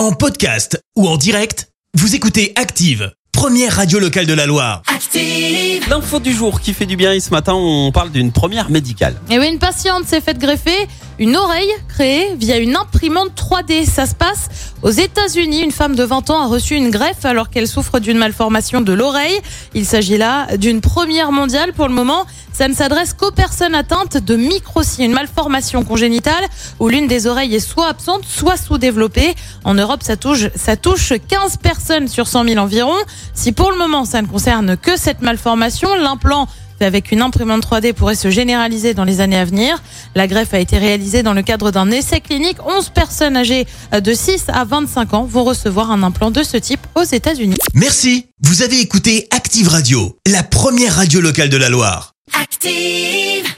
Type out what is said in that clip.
En podcast ou en direct, vous écoutez Active, première radio locale de la Loire. Active. L'info du jour qui fait du bien et ce matin on parle d'une première médicale. Et oui, une patiente s'est faite greffer une oreille créée via une imprimante 3D. Ça se passe aux États-Unis. Une femme de 20 ans a reçu une greffe alors qu'elle souffre d'une malformation de l'oreille. Il s'agit là d'une première mondiale pour le moment. Ça ne s'adresse qu'aux personnes atteintes de microtie, une malformation congénitale où l'une des oreilles est soit absente, soit sous-développée. En Europe, ça touche, ça touche 15 personnes sur 100 000 environ. Si pour le moment, ça ne concerne que cette malformation, l'implant avec une imprimante 3D pourrait se généraliser dans les années à venir. La greffe a été réalisée dans le cadre d'un essai clinique. 11 personnes âgées de 6 à 25 ans vont recevoir un implant de ce type aux États-Unis. Merci, vous avez écouté Active Radio, la première radio locale de la Loire. Active.